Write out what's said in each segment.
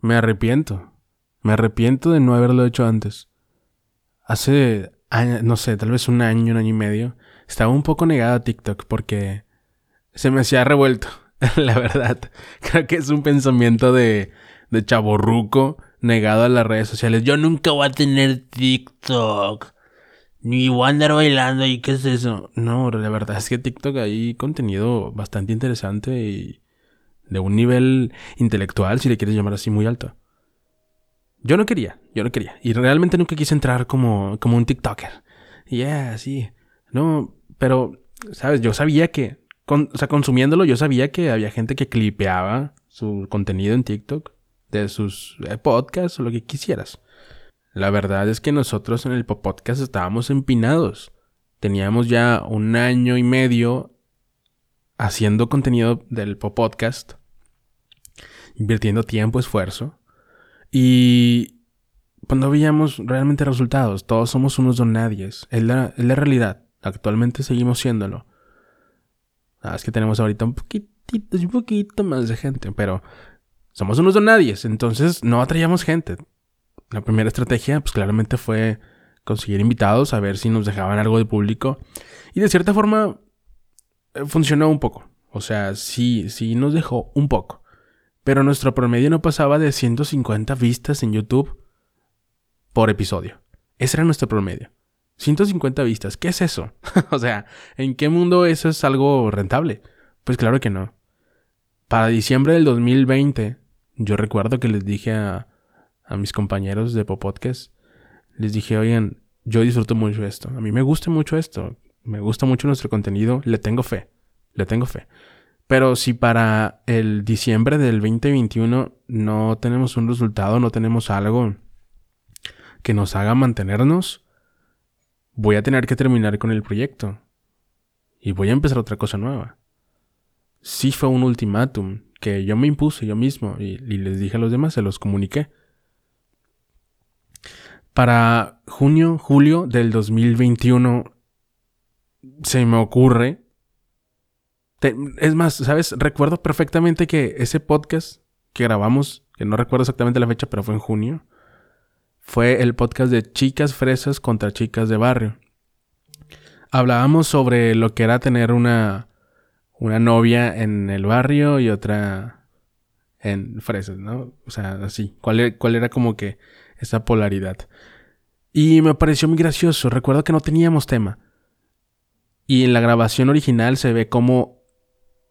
Me arrepiento. Me arrepiento de no haberlo hecho antes. Hace, no sé, tal vez un año, un año y medio, estaba un poco negado a TikTok porque se me hacía revuelto, la verdad. Creo que es un pensamiento de, de chaborruco negado a las redes sociales. Yo nunca voy a tener TikTok. Ni voy a andar bailando y qué es eso. No, la verdad es que TikTok hay contenido bastante interesante y de un nivel intelectual, si le quieres llamar así, muy alto. Yo no quería, yo no quería. Y realmente nunca quise entrar como, como un TikToker. Yeah, sí. No, pero, ¿sabes? Yo sabía que, o sea, consumiéndolo, yo sabía que había gente que clipeaba su contenido en TikTok, de sus eh, podcasts o lo que quisieras. La verdad es que nosotros en el podcast estábamos empinados. Teníamos ya un año y medio haciendo contenido del podcast, invirtiendo tiempo, esfuerzo, y cuando no veíamos realmente resultados. Todos somos unos donadies. Es la, es la realidad. Actualmente seguimos siéndolo. Es que tenemos ahorita un poquitito, un poquito más de gente, pero somos unos donadies. Entonces no atraíamos gente. La primera estrategia, pues claramente fue conseguir invitados, a ver si nos dejaban algo de público. Y de cierta forma eh, funcionó un poco. O sea, sí, sí nos dejó un poco. Pero nuestro promedio no pasaba de 150 vistas en YouTube por episodio. Ese era nuestro promedio. 150 vistas, ¿qué es eso? o sea, ¿en qué mundo eso es algo rentable? Pues claro que no. Para diciembre del 2020, yo recuerdo que les dije a, mis compañeros de Popodcast, les dije, oigan, yo disfruto mucho esto, a mí me gusta mucho esto, me gusta mucho nuestro contenido, le tengo fe, le tengo fe. Pero si para el diciembre del 2021 no tenemos un resultado, no tenemos algo que nos haga mantenernos, voy a tener que terminar con el proyecto. Y voy a empezar otra cosa nueva. Sí fue un ultimátum que yo me impuse yo mismo y, y les dije a los demás, se los comuniqué. Para junio, julio del 2021 se me ocurre es más, ¿sabes? Recuerdo perfectamente que ese podcast que grabamos, que no recuerdo exactamente la fecha, pero fue en junio, fue el podcast de chicas fresas contra chicas de barrio. Hablábamos sobre lo que era tener una, una novia en el barrio y otra en fresas, ¿no? O sea, así. ¿Cuál era, cuál era como que esa polaridad? Y me pareció muy gracioso. Recuerdo que no teníamos tema. Y en la grabación original se ve como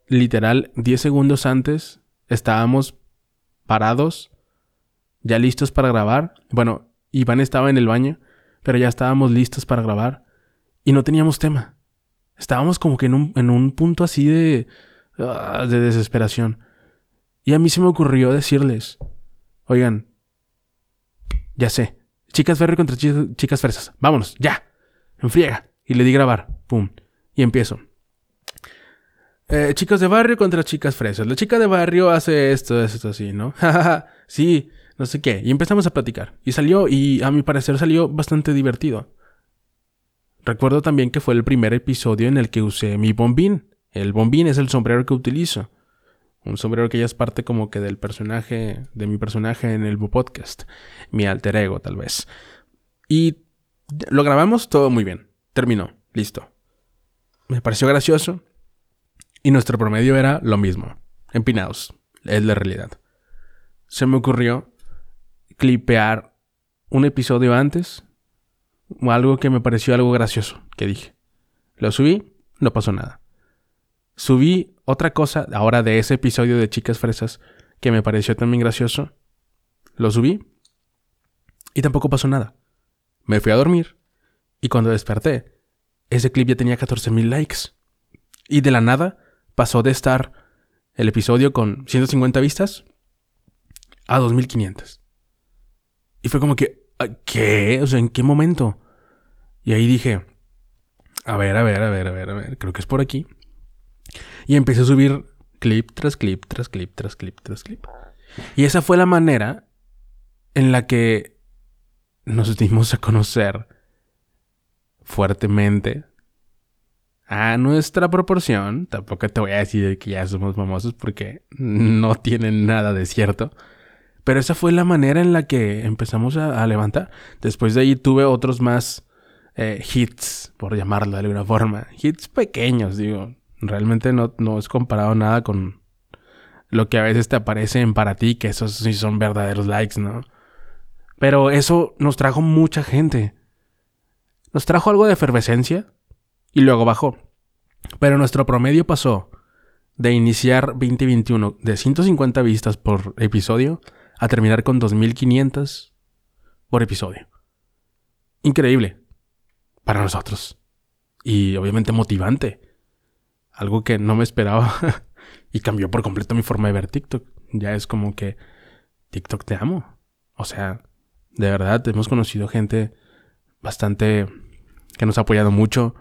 literal 10 segundos antes estábamos parados, ya listos para grabar. Bueno, Iván estaba en el baño, pero ya estábamos listos para grabar y no teníamos tema. Estábamos como que en un, en un punto así de, ah, de desesperación. Y a mí se me ocurrió decirles, oigan, ya sé, chicas ferry contra chicas fresas, vámonos, ya, enfriega. Y le di grabar, pum, y empiezo. Eh, chicos de barrio contra chicas fresas. La chica de barrio hace esto, esto, así, ¿no? sí, no sé qué. Y empezamos a platicar. Y salió, y a mi parecer salió bastante divertido. Recuerdo también que fue el primer episodio en el que usé mi bombín. El bombín es el sombrero que utilizo. Un sombrero que ya es parte como que del personaje, de mi personaje en el podcast. Mi alter ego, tal vez. Y lo grabamos todo muy bien. Terminó. Listo. Me pareció gracioso. Y nuestro promedio era lo mismo. Empinados. Es la realidad. Se me ocurrió clipear un episodio antes. O algo que me pareció algo gracioso. Que dije. Lo subí. No pasó nada. Subí otra cosa ahora de ese episodio de Chicas Fresas que me pareció también gracioso. Lo subí. Y tampoco pasó nada. Me fui a dormir. Y cuando desperté, ese clip ya tenía 14.000 likes. Y de la nada, pasó de estar el episodio con 150 vistas a 2500. Y fue como que, ¿qué? O sea, ¿en qué momento? Y ahí dije, a ver, a ver, a ver, a ver, a ver, creo que es por aquí. Y empecé a subir clip tras clip, tras clip, tras clip, tras clip. Y esa fue la manera en la que nos dimos a conocer fuertemente a nuestra proporción. Tampoco te voy a decir que ya somos famosos porque no tienen nada de cierto. Pero esa fue la manera en la que empezamos a, levantar. Después de ahí tuve otros más eh, hits, por llamarlo de alguna forma. Hits pequeños, digo. Realmente no, no es comparado nada con lo que a veces te aparecen para ti, que esos sí son verdaderos likes, ¿no? Pero eso nos trajo mucha gente. Nos trajo algo de efervescencia y luego bajó. Pero nuestro promedio pasó de iniciar 2021 de 150 vistas por episodio a terminar con 2500 por episodio. Increíble para nosotros. Y obviamente motivante. Algo que no me esperaba y cambió por completo mi forma de ver TikTok. Ya es como que TikTok te amo. O sea, de verdad hemos conocido gente bastante que nos ha apoyado mucho.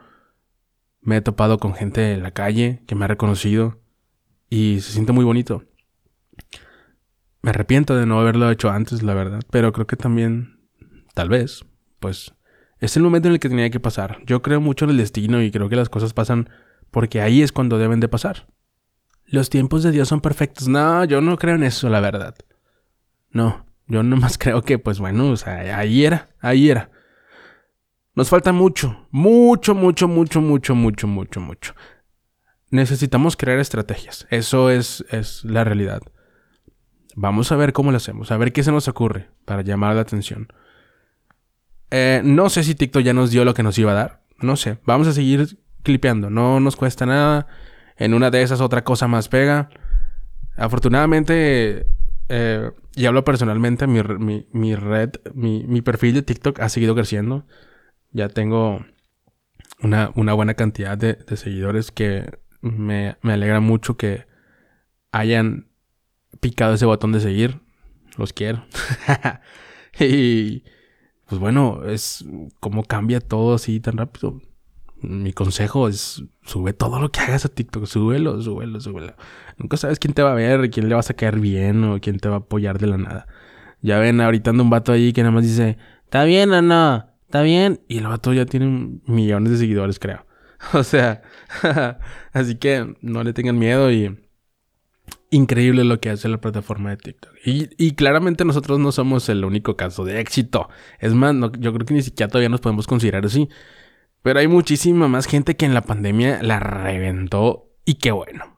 Me he topado con gente en la calle que me ha reconocido y se siente muy bonito. Me arrepiento de no haberlo hecho antes, la verdad, pero creo que también, tal vez, pues es el momento en el que tenía que pasar. Yo creo mucho en el destino y creo que las cosas pasan porque ahí es cuando deben de pasar. Los tiempos de Dios son perfectos. No, yo no creo en eso, la verdad. No, yo nomás creo que, pues bueno, o sea, ahí era, ahí era. Nos falta mucho, mucho, mucho, mucho, mucho, mucho, mucho, mucho. Necesitamos crear estrategias. Eso es, es la realidad. Vamos a ver cómo lo hacemos, a ver qué se nos ocurre para llamar la atención. Eh, no sé si TikTok ya nos dio lo que nos iba a dar. No sé. Vamos a seguir clipeando. No nos cuesta nada. En una de esas otra cosa más pega. Afortunadamente, eh, y hablo personalmente, mi, red, mi, perfil de TikTok ha seguido creciendo ya tengo una, buena cantidad de, seguidores que me, me, alegra mucho que hayan picado ese botón de seguir. Los quiero. y pues bueno, es como cambia todo así tan rápido. Mi consejo es sube todo lo que hagas a TikTok, súbelo, súbelo, súbelo. Nunca sabes quién te va a ver, quién le vas a caer bien o quién te va a apoyar de la nada. Ya ven, ahorita anda un vato ahí que nada más dice, ¿está bien o no? Bien. Y el vato ya tiene millones de seguidores, creo. O sea, así que no le tengan miedo y increíble lo que hace la plataforma de TikTok. Y, claramente nosotros no somos el único caso de éxito. Es más, yo creo que ni siquiera todavía nos podemos considerar así. Pero hay muchísima más gente que en la pandemia la reventó y qué bueno.